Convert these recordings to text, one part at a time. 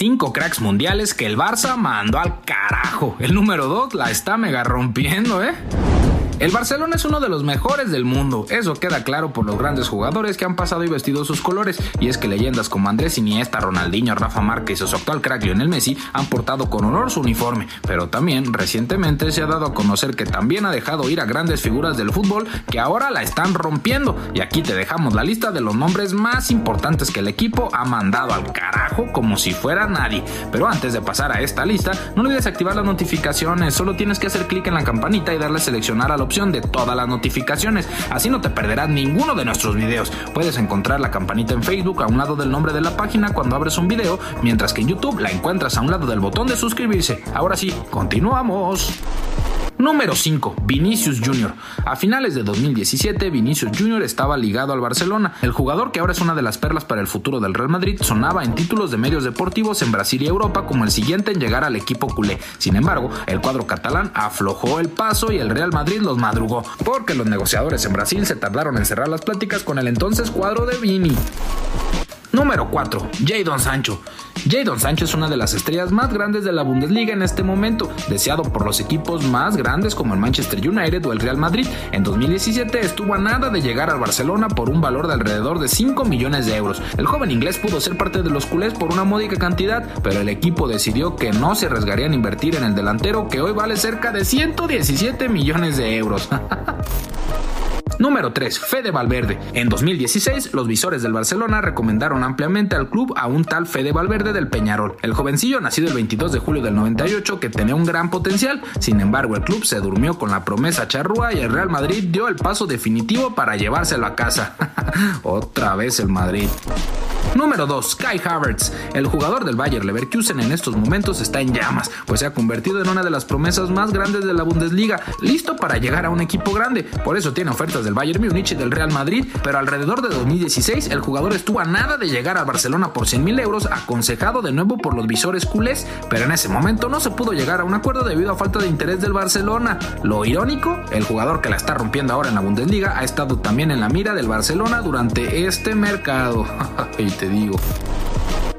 cinco cracks mundiales que el Barça mandó al carajo. El número 2 la está mega rompiendo, ¿eh? El Barcelona es uno de los mejores del mundo, eso queda claro por los grandes jugadores que han pasado y vestido sus colores, y es que leyendas como Andrés Iniesta, Ronaldinho, Rafa Márquez o su actual crack Lionel Messi han portado con honor su uniforme, pero también recientemente se ha dado a conocer que también ha dejado ir a grandes figuras del fútbol que ahora la están rompiendo, y aquí te dejamos la lista de los nombres más importantes que el equipo ha mandado al carajo como si fuera nadie, pero antes de pasar a esta lista, no olvides activar las notificaciones, solo tienes que hacer clic en la campanita y darle seleccionar a la de todas las notificaciones, así no te perderás ninguno de nuestros videos. Puedes encontrar la campanita en Facebook a un lado del nombre de la página cuando abres un video, mientras que en YouTube la encuentras a un lado del botón de suscribirse. Ahora sí, continuamos. Número 5. Vinicius Jr. A finales de 2017, Vinicius Jr. estaba ligado al Barcelona. El jugador que ahora es una de las perlas para el futuro del Real Madrid sonaba en títulos de medios deportivos en Brasil y Europa como el siguiente en llegar al equipo culé. Sin embargo, el cuadro catalán aflojó el paso y el Real Madrid los madrugó, porque los negociadores en Brasil se tardaron en cerrar las pláticas con el entonces cuadro de Vini. Número 4. Jadon Sancho. Jadon Sancho es una de las estrellas más grandes de la Bundesliga en este momento, deseado por los equipos más grandes como el Manchester United o el Real Madrid. En 2017 estuvo a nada de llegar al Barcelona por un valor de alrededor de 5 millones de euros. El joven inglés pudo ser parte de los culés por una módica cantidad, pero el equipo decidió que no se arriesgaría en invertir en el delantero que hoy vale cerca de 117 millones de euros. Número 3. Fede Valverde. En 2016, los visores del Barcelona recomendaron ampliamente al club a un tal Fede Valverde del Peñarol. El jovencillo, nacido el 22 de julio del 98, que tenía un gran potencial. Sin embargo, el club se durmió con la promesa charrúa y el Real Madrid dio el paso definitivo para llevárselo a casa. Otra vez el Madrid. Número 2. Kai Havertz. El jugador del Bayer Leverkusen en estos momentos está en llamas, pues se ha convertido en una de las promesas más grandes de la Bundesliga, listo para llegar a un equipo grande. Por eso tiene ofertas del Bayern Múnich y del Real Madrid, pero alrededor de 2016 el jugador estuvo a nada de llegar al Barcelona por 100 mil euros, aconsejado de nuevo por los visores culés, pero en ese momento no se pudo llegar a un acuerdo debido a falta de interés del Barcelona. Lo irónico, el jugador que la está rompiendo ahora en la Bundesliga ha estado también en la mira del Barcelona durante este mercado. te digo.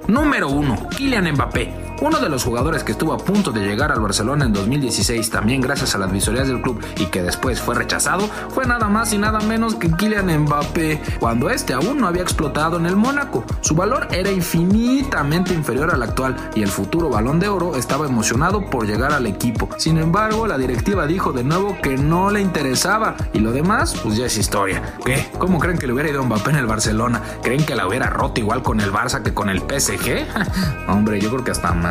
Número 1. Kylian Mbappé. Uno de los jugadores que estuvo a punto de llegar al Barcelona en 2016, también gracias a las visorías del club y que después fue rechazado, fue nada más y nada menos que Kylian Mbappé, cuando este aún no había explotado en el Mónaco. Su valor era infinitamente inferior al actual y el futuro balón de oro estaba emocionado por llegar al equipo. Sin embargo, la directiva dijo de nuevo que no le interesaba y lo demás, pues ya es historia. ¿Qué? ¿Cómo creen que le hubiera ido Mbappé en el Barcelona? ¿Creen que la hubiera roto igual con el Barça que con el PSG? Hombre, yo creo que hasta más.